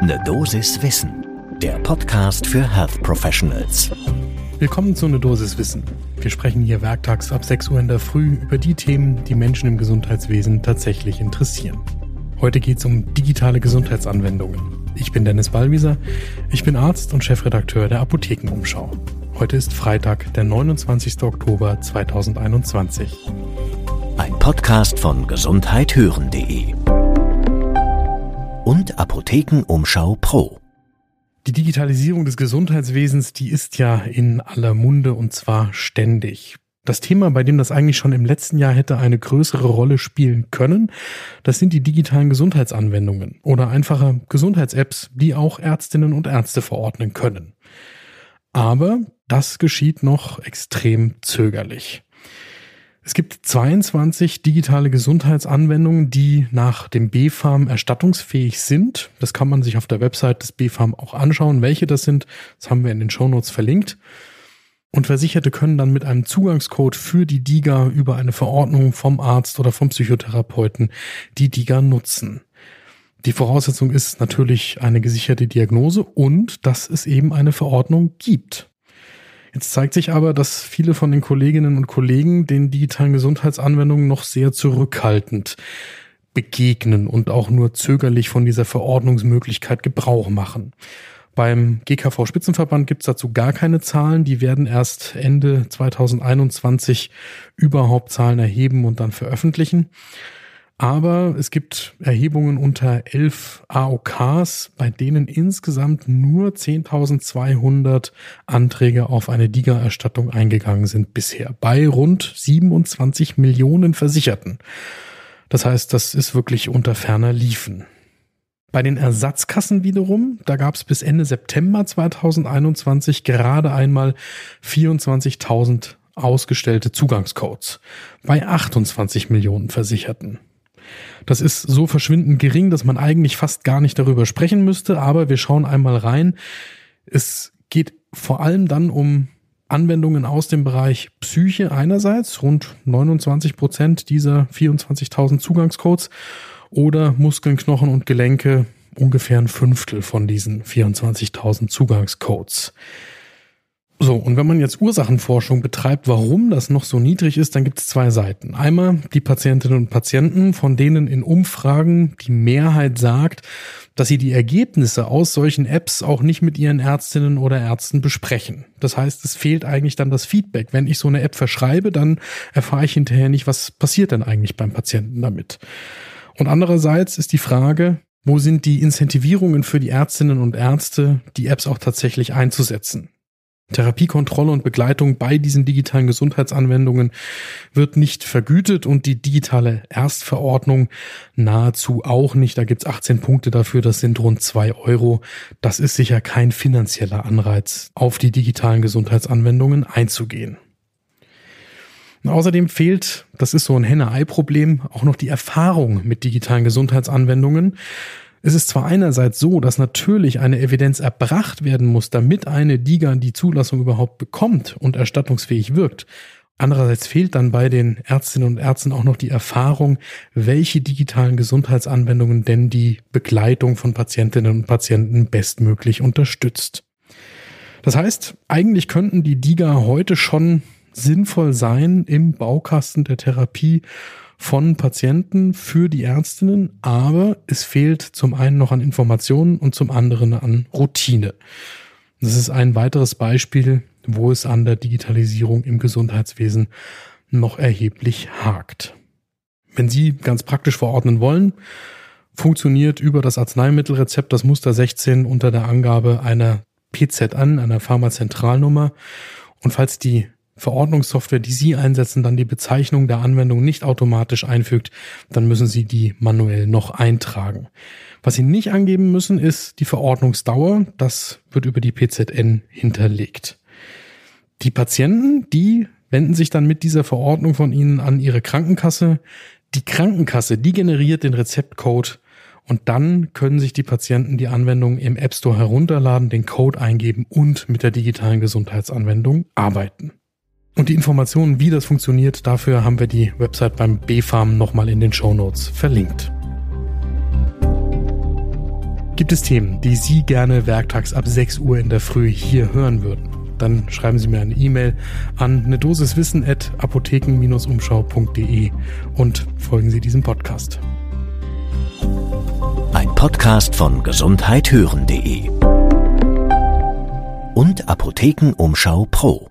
Ne Dosis Wissen, der Podcast für Health Professionals. Willkommen zu Ne Dosis Wissen. Wir sprechen hier werktags ab 6 Uhr in der Früh über die Themen, die Menschen im Gesundheitswesen tatsächlich interessieren. Heute geht es um digitale Gesundheitsanwendungen. Ich bin Dennis Ballwieser, ich bin Arzt und Chefredakteur der Apothekenumschau. Heute ist Freitag, der 29. Oktober 2021. Ein Podcast von gesundheithören.de und Apothekenumschau Pro. Die Digitalisierung des Gesundheitswesens, die ist ja in aller Munde und zwar ständig. Das Thema, bei dem das eigentlich schon im letzten Jahr hätte eine größere Rolle spielen können, das sind die digitalen Gesundheitsanwendungen oder einfache Gesundheits-Apps, die auch Ärztinnen und Ärzte verordnen können. Aber das geschieht noch extrem zögerlich. Es gibt 22 digitale Gesundheitsanwendungen, die nach dem BfArM erstattungsfähig sind. Das kann man sich auf der Website des BfArM auch anschauen, welche das sind. Das haben wir in den Shownotes verlinkt. Und Versicherte können dann mit einem Zugangscode für die DIGA über eine Verordnung vom Arzt oder vom Psychotherapeuten die DIGA nutzen. Die Voraussetzung ist natürlich eine gesicherte Diagnose und dass es eben eine Verordnung gibt. Jetzt zeigt sich aber, dass viele von den Kolleginnen und Kollegen den digitalen Gesundheitsanwendungen noch sehr zurückhaltend begegnen und auch nur zögerlich von dieser Verordnungsmöglichkeit Gebrauch machen. Beim GKV Spitzenverband gibt es dazu gar keine Zahlen. Die werden erst Ende 2021 überhaupt Zahlen erheben und dann veröffentlichen. Aber es gibt Erhebungen unter elf AOKs, bei denen insgesamt nur 10.200 Anträge auf eine DIGA-Erstattung eingegangen sind bisher, bei rund 27 Millionen Versicherten. Das heißt, das ist wirklich unter ferner Liefen. Bei den Ersatzkassen wiederum, da gab es bis Ende September 2021 gerade einmal 24.000 ausgestellte Zugangscodes bei 28 Millionen Versicherten. Das ist so verschwindend gering, dass man eigentlich fast gar nicht darüber sprechen müsste, aber wir schauen einmal rein. Es geht vor allem dann um Anwendungen aus dem Bereich Psyche einerseits, rund 29 Prozent dieser 24.000 Zugangscodes, oder Muskeln, Knochen und Gelenke, ungefähr ein Fünftel von diesen 24.000 Zugangscodes. So, und wenn man jetzt Ursachenforschung betreibt, warum das noch so niedrig ist, dann gibt es zwei Seiten. Einmal die Patientinnen und Patienten, von denen in Umfragen die Mehrheit sagt, dass sie die Ergebnisse aus solchen Apps auch nicht mit ihren Ärztinnen oder Ärzten besprechen. Das heißt, es fehlt eigentlich dann das Feedback. Wenn ich so eine App verschreibe, dann erfahre ich hinterher nicht, was passiert denn eigentlich beim Patienten damit. Und andererseits ist die Frage, wo sind die Incentivierungen für die Ärztinnen und Ärzte, die Apps auch tatsächlich einzusetzen? Therapiekontrolle und Begleitung bei diesen digitalen Gesundheitsanwendungen wird nicht vergütet und die digitale Erstverordnung nahezu auch nicht. Da gibt's 18 Punkte dafür, das sind rund zwei Euro. Das ist sicher kein finanzieller Anreiz, auf die digitalen Gesundheitsanwendungen einzugehen. Und außerdem fehlt, das ist so ein Henne-Ei-Problem, auch noch die Erfahrung mit digitalen Gesundheitsanwendungen. Es ist zwar einerseits so, dass natürlich eine Evidenz erbracht werden muss, damit eine DIGA die Zulassung überhaupt bekommt und erstattungsfähig wirkt. Andererseits fehlt dann bei den Ärztinnen und Ärzten auch noch die Erfahrung, welche digitalen Gesundheitsanwendungen denn die Begleitung von Patientinnen und Patienten bestmöglich unterstützt. Das heißt, eigentlich könnten die DIGA heute schon sinnvoll sein im Baukasten der Therapie von Patienten für die Ärztinnen, aber es fehlt zum einen noch an Informationen und zum anderen an Routine. Das ist ein weiteres Beispiel, wo es an der Digitalisierung im Gesundheitswesen noch erheblich hakt. Wenn Sie ganz praktisch verordnen wollen, funktioniert über das Arzneimittelrezept das Muster 16 unter der Angabe einer PZ an, einer Pharmazentralnummer. Und falls die Verordnungssoftware, die Sie einsetzen, dann die Bezeichnung der Anwendung nicht automatisch einfügt, dann müssen Sie die manuell noch eintragen. Was Sie nicht angeben müssen, ist die Verordnungsdauer. Das wird über die PZN hinterlegt. Die Patienten, die wenden sich dann mit dieser Verordnung von Ihnen an Ihre Krankenkasse. Die Krankenkasse, die generiert den Rezeptcode und dann können sich die Patienten die Anwendung im App Store herunterladen, den Code eingeben und mit der digitalen Gesundheitsanwendung arbeiten. Und die Informationen, wie das funktioniert, dafür haben wir die Website beim BfArM nochmal in den Show Notes verlinkt. Gibt es Themen, die Sie gerne werktags ab 6 Uhr in der Früh hier hören würden? Dann schreiben Sie mir eine E-Mail an eine Dosiswissen at apotheken-umschau.de und folgen Sie diesem Podcast. Ein Podcast von gesundheithören.de und Apothekenumschau Pro.